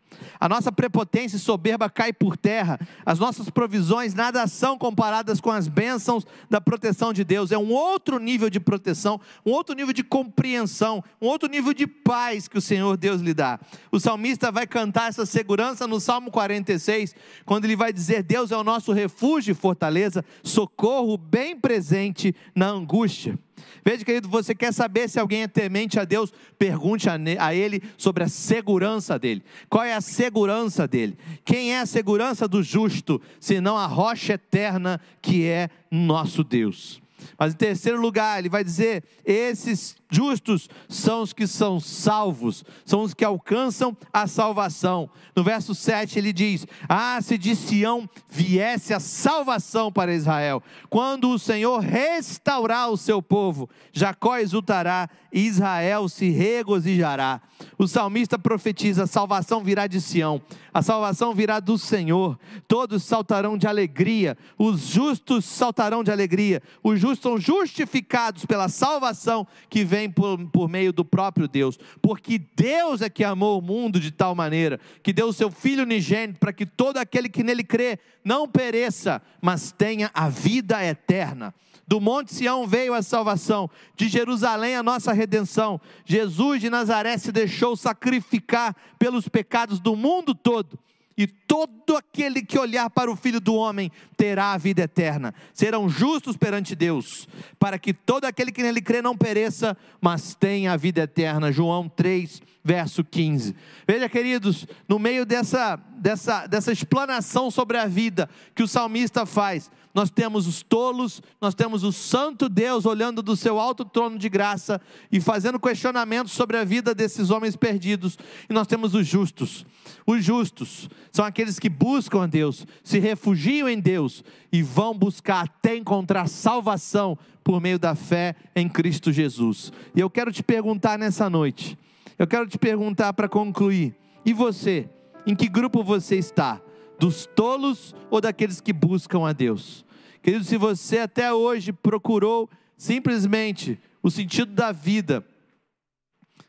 A nossa prepotência e soberba cai por terra. As nossas provisões nada são comparadas com as bênçãos da proteção de Deus. É um outro nível de proteção, um outro nível de compreensão, um outro nível de paz que o Senhor Deus lhe dá. O salmista vai cantar essa segurança no Salmo 46, quando ele vai dizer: Deus é o nosso refúgio e fortaleza, socorro bem presente na angústia. Veja, querido, você quer saber se alguém é temente a Deus? Pergunte a, Ele sobre a segurança dele. Qual é a segurança dele? Quem é a segurança do justo, senão a rocha eterna que é nosso Deus? Mas em terceiro lugar, ele vai dizer: esses justos são os que são salvos, são os que alcançam a salvação. No verso 7 ele diz: Ah, se de Sião viesse a salvação para Israel, quando o Senhor restaurar o seu povo, Jacó exultará Israel se regozijará. O salmista profetiza: a salvação virá de Sião, a salvação virá do Senhor, todos saltarão de alegria, os justos saltarão de alegria, os justos são justificados pela salvação que vem por, por meio do próprio Deus. Porque Deus é que amou o mundo de tal maneira que deu o seu Filho unigênito para que todo aquele que nele crê não pereça, mas tenha a vida eterna. Do Monte Sião veio a salvação, de Jerusalém a nossa redenção. Jesus de Nazaré se deixou sacrificar pelos pecados do mundo todo e todo aquele que olhar para o Filho do Homem terá a vida eterna. Serão justos perante Deus, para que todo aquele que nele crê não pereça, mas tenha a vida eterna. João 3, verso 15. Veja, queridos, no meio dessa, dessa, dessa explanação sobre a vida que o salmista faz, nós temos os tolos, nós temos o santo Deus olhando do seu alto trono de graça e fazendo questionamentos sobre a vida desses homens perdidos, e nós temos os justos. Os justos são aqueles que buscam a Deus, se refugiam em Deus e vão buscar até encontrar salvação por meio da fé em Cristo Jesus. E eu quero te perguntar nessa noite, eu quero te perguntar para concluir, e você, em que grupo você está? Dos tolos ou daqueles que buscam a Deus? Querido, se você até hoje procurou simplesmente o sentido da vida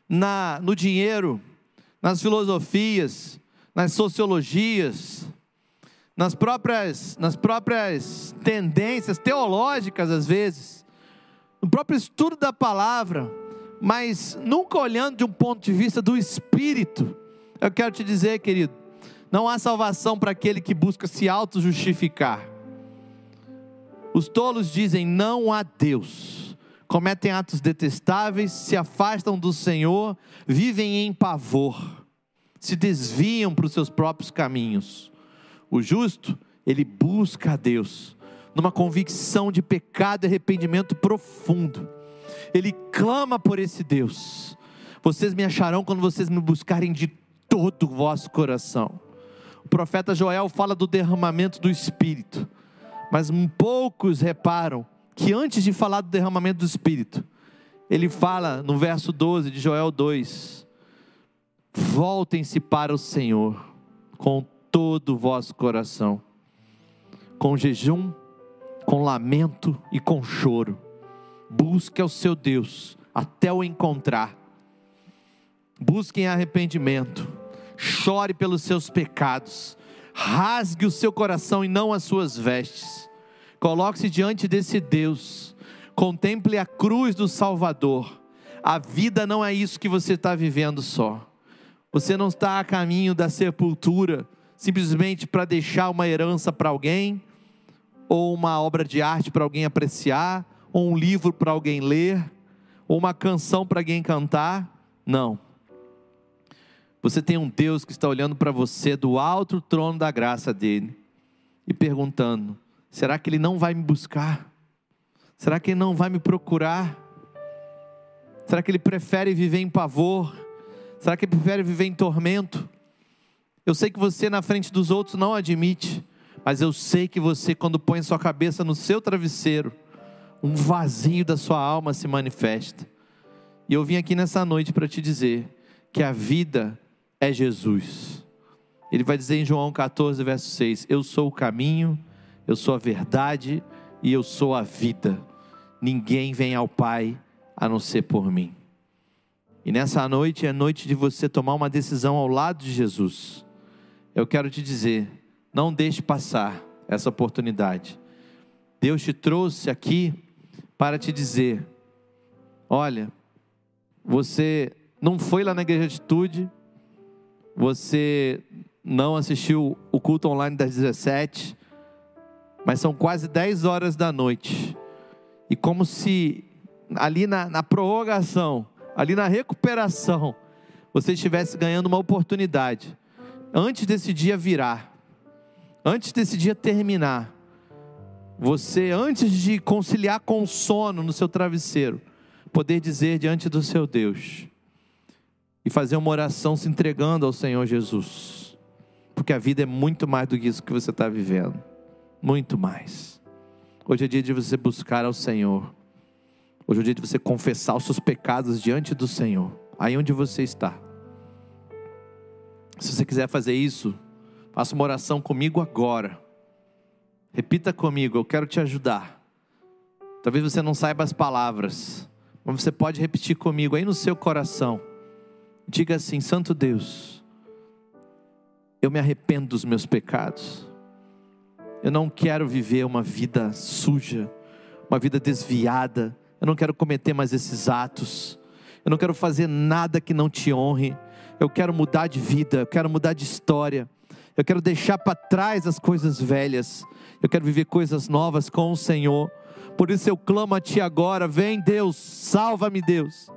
na, no dinheiro, nas filosofias, nas sociologias, nas próprias, nas próprias tendências teológicas, às vezes, no próprio estudo da palavra, mas nunca olhando de um ponto de vista do espírito, eu quero te dizer, querido, não há salvação para aquele que busca se auto-justificar. Os tolos dizem não a Deus, cometem atos detestáveis, se afastam do Senhor, vivem em pavor, se desviam para os seus próprios caminhos. O justo, ele busca a Deus, numa convicção de pecado e arrependimento profundo. Ele clama por esse Deus. Vocês me acharão quando vocês me buscarem de todo o vosso coração. O profeta Joel fala do derramamento do Espírito, mas poucos reparam que antes de falar do derramamento do Espírito, ele fala no verso 12 de Joel 2: Voltem-se para o Senhor com todo o vosso coração, com jejum, com lamento e com choro. Busque ao seu Deus até o encontrar. Busquem arrependimento. Chore pelos seus pecados. Rasgue o seu coração e não as suas vestes. Coloque-se diante desse Deus. Contemple a cruz do Salvador. A vida não é isso que você está vivendo só. Você não está a caminho da sepultura simplesmente para deixar uma herança para alguém, ou uma obra de arte para alguém apreciar, ou um livro para alguém ler, ou uma canção para alguém cantar. Não. Você tem um Deus que está olhando para você do alto trono da graça dele e perguntando: será que ele não vai me buscar? Será que ele não vai me procurar? Será que ele prefere viver em pavor? Será que ele prefere viver em tormento? Eu sei que você na frente dos outros não admite, mas eu sei que você, quando põe sua cabeça no seu travesseiro, um vazio da sua alma se manifesta. E eu vim aqui nessa noite para te dizer que a vida é Jesus. Ele vai dizer em João 14, verso 6: Eu sou o caminho, eu sou a verdade e eu sou a vida. Ninguém vem ao Pai a não ser por mim. E nessa noite é noite de você tomar uma decisão ao lado de Jesus. Eu quero te dizer, não deixe passar essa oportunidade. Deus te trouxe aqui para te dizer: olha, você não foi lá na igreja de atitude, você não assistiu o culto online das 17, mas são quase 10 horas da noite. E como se ali na, na prorrogação, ali na recuperação, você estivesse ganhando uma oportunidade. Antes desse dia virar, antes desse dia terminar, você, antes de conciliar com o sono no seu travesseiro, poder dizer diante do seu Deus e fazer uma oração se entregando ao Senhor Jesus, porque a vida é muito mais do que isso que você está vivendo, muito mais. Hoje é dia de você buscar ao Senhor, hoje é dia de você confessar os seus pecados diante do Senhor, aí onde você está. Se você quiser fazer isso, faça uma oração comigo agora. Repita comigo, eu quero te ajudar. Talvez você não saiba as palavras, mas você pode repetir comigo aí no seu coração. Diga assim: Santo Deus, eu me arrependo dos meus pecados. Eu não quero viver uma vida suja, uma vida desviada. Eu não quero cometer mais esses atos. Eu não quero fazer nada que não te honre. Eu quero mudar de vida, eu quero mudar de história. Eu quero deixar para trás as coisas velhas. Eu quero viver coisas novas com o Senhor. Por isso eu clamo a Ti agora: vem Deus, salva-me, Deus.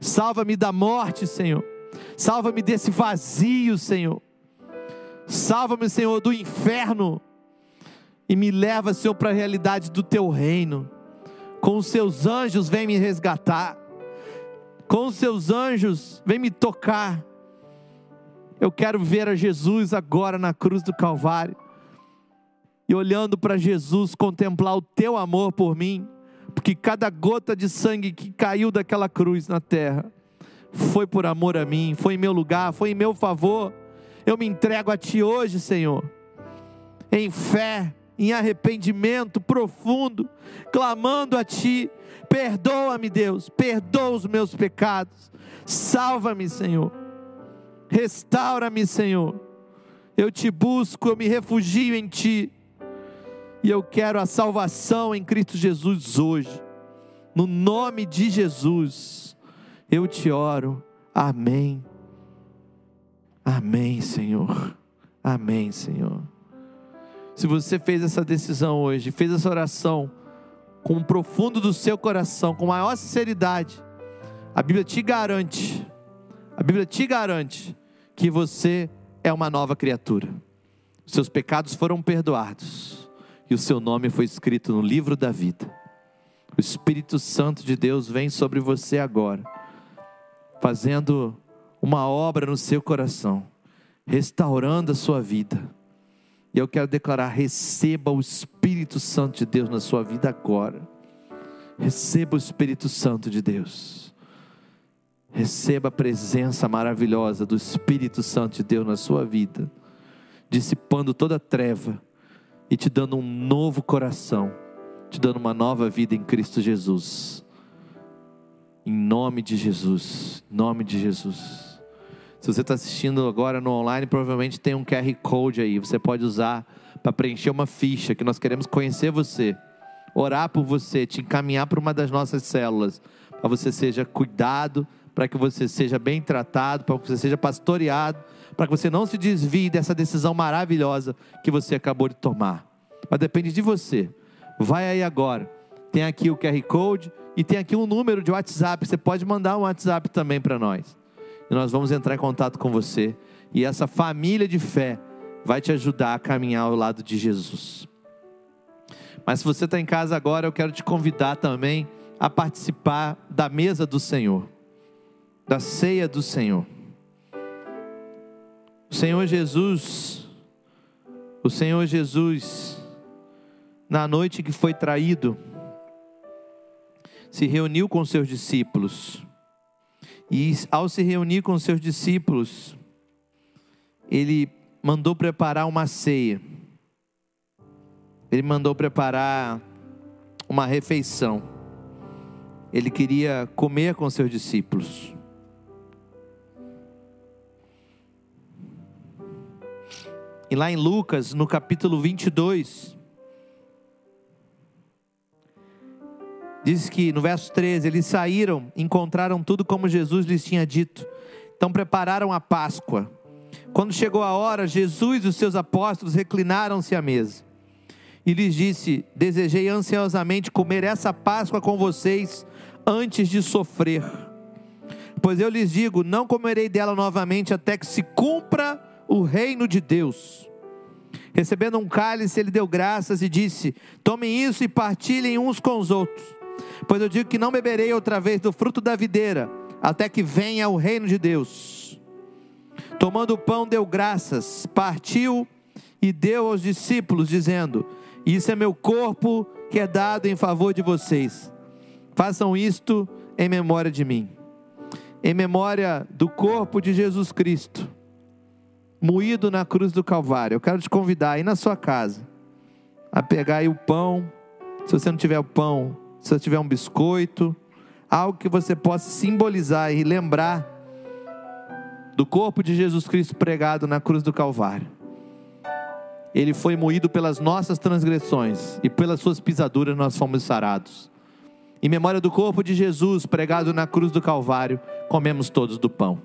Salva-me da morte, Senhor. Salva-me desse vazio, Senhor. Salva-me, Senhor, do inferno. E me leva, Senhor, para a realidade do Teu reino. Com os Seus anjos, vem me resgatar. Com os Seus anjos, vem me tocar. Eu quero ver a Jesus agora na cruz do Calvário. E olhando para Jesus, contemplar o teu amor por mim, porque cada gota de sangue que caiu daquela cruz na terra foi por amor a mim, foi em meu lugar, foi em meu favor. Eu me entrego a ti hoje, Senhor, em fé, em arrependimento profundo, clamando a ti. Perdoa-me, Deus, perdoa os meus pecados. Salva-me, Senhor. Restaura-me, Senhor. Eu te busco, eu me refugio em ti. E eu quero a salvação em Cristo Jesus hoje. No nome de Jesus, eu te oro. Amém. Amém, Senhor. Amém, Senhor. Se você fez essa decisão hoje, fez essa oração com o profundo do seu coração, com maior sinceridade, a Bíblia te garante, a Bíblia te garante que você é uma nova criatura. Seus pecados foram perdoados e o seu nome foi escrito no livro da vida. O Espírito Santo de Deus vem sobre você agora, fazendo uma obra no seu coração, restaurando a sua vida. E eu quero declarar: receba o Espírito Santo de Deus na sua vida agora. Receba o Espírito Santo de Deus. Receba a presença maravilhosa do Espírito Santo de Deus na sua vida, dissipando toda treva e te dando um novo coração, te dando uma nova vida em Cristo Jesus. Em nome de Jesus, em nome de Jesus. Se você está assistindo agora no online, provavelmente tem um QR Code aí. Você pode usar para preencher uma ficha que nós queremos conhecer você, orar por você, te encaminhar para uma das nossas células, para você seja cuidado, para que você seja bem tratado, para que você seja pastoreado, para que você não se desvie dessa decisão maravilhosa que você acabou de tomar. Mas depende de você. Vai aí agora. Tem aqui o QR Code e tem aqui um número de WhatsApp. Você pode mandar um WhatsApp também para nós. E nós vamos entrar em contato com você. E essa família de fé vai te ajudar a caminhar ao lado de Jesus. Mas se você está em casa agora, eu quero te convidar também a participar da mesa do Senhor, da ceia do Senhor. O Senhor Jesus, o Senhor Jesus, na noite que foi traído, se reuniu com seus discípulos. E ao se reunir com seus discípulos, ele mandou preparar uma ceia. Ele mandou preparar uma refeição. Ele queria comer com seus discípulos. E lá em Lucas, no capítulo 22, diz que no verso 13: eles saíram, encontraram tudo como Jesus lhes tinha dito. Então prepararam a Páscoa. Quando chegou a hora, Jesus e os seus apóstolos reclinaram-se à mesa. E lhes disse: Desejei ansiosamente comer essa Páscoa com vocês antes de sofrer. Pois eu lhes digo: não comerei dela novamente até que se cumpra o reino de Deus. Recebendo um cálice, ele deu graças e disse: Tomem isso e partilhem uns com os outros. Pois eu digo que não beberei outra vez do fruto da videira, até que venha o reino de Deus. Tomando o pão, deu graças, partiu e deu aos discípulos, dizendo: Isso é meu corpo que é dado em favor de vocês. Façam isto em memória de mim. Em memória do corpo de Jesus Cristo, moído na cruz do Calvário. Eu quero te convidar aí na sua casa a pegar aí o pão, se você não tiver o pão, se você tiver um biscoito, algo que você possa simbolizar e lembrar do corpo de Jesus Cristo pregado na cruz do Calvário. Ele foi moído pelas nossas transgressões e pelas suas pisaduras nós fomos sarados. Em memória do corpo de Jesus pregado na cruz do Calvário, comemos todos do pão.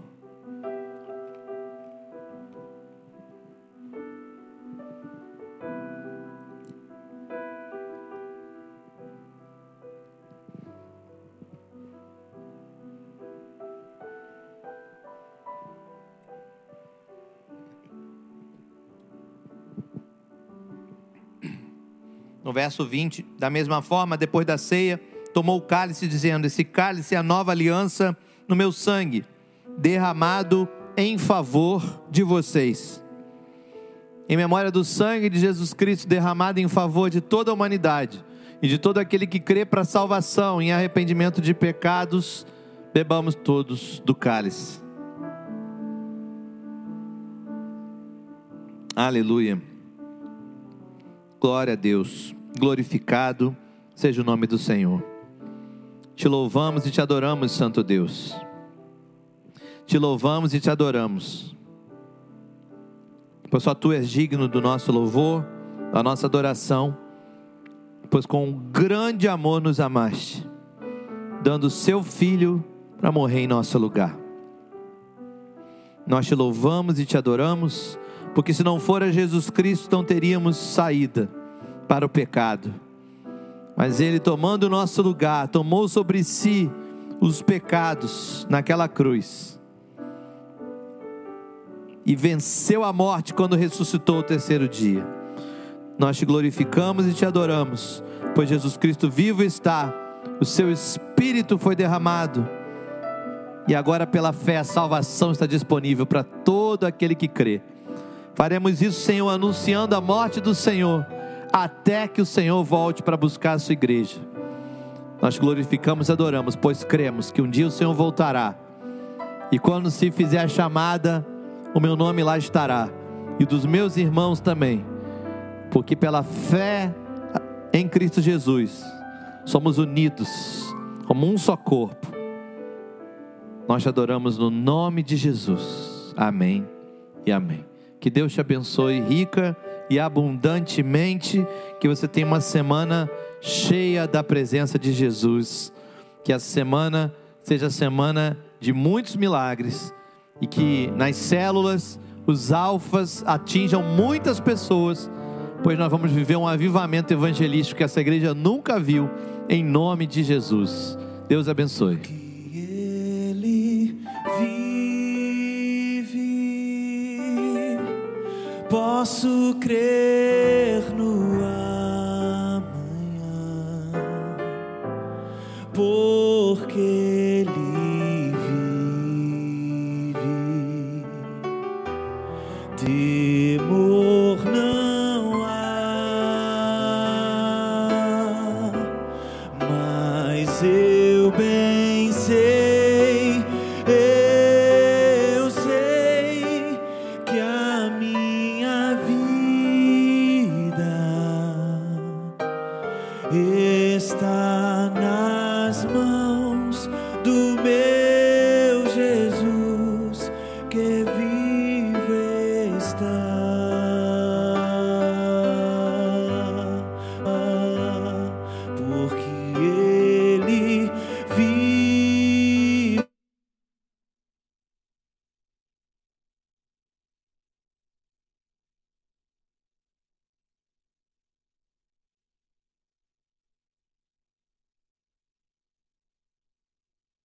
No verso 20, da mesma forma, depois da ceia, tomou o cálice, dizendo: Esse cálice é a nova aliança no meu sangue, derramado em favor de vocês. Em memória do sangue de Jesus Cristo derramado em favor de toda a humanidade e de todo aquele que crê para salvação em arrependimento de pecados, bebamos todos do cálice. Aleluia. Glória a Deus. Glorificado seja o nome do Senhor. Te louvamos e te adoramos, Santo Deus. Te louvamos e te adoramos. Pois só tu és digno do nosso louvor, da nossa adoração, pois com grande amor nos amaste, dando seu filho para morrer em nosso lugar. Nós te louvamos e te adoramos, porque se não fora Jesus Cristo, não teríamos saída para o pecado. Mas Ele, tomando o nosso lugar, tomou sobre si os pecados naquela cruz e venceu a morte quando ressuscitou o terceiro dia. Nós te glorificamos e te adoramos, pois Jesus Cristo vivo está, o seu Espírito foi derramado e agora, pela fé, a salvação está disponível para todo aquele que crê. Faremos isso, Senhor, anunciando a morte do Senhor, até que o Senhor volte para buscar a sua igreja. Nós glorificamos e adoramos, pois cremos que um dia o Senhor voltará. E quando se fizer a chamada, o meu nome lá estará, e dos meus irmãos também, porque pela fé em Cristo Jesus, somos unidos como um só corpo. Nós te adoramos no nome de Jesus. Amém e amém. Que Deus te abençoe rica e abundantemente. Que você tenha uma semana cheia da presença de Jesus. Que essa semana seja a semana de muitos milagres e que nas células os alfas atinjam muitas pessoas, pois nós vamos viver um avivamento evangelístico que essa igreja nunca viu, em nome de Jesus. Deus abençoe. Posso crer no amanhã, porque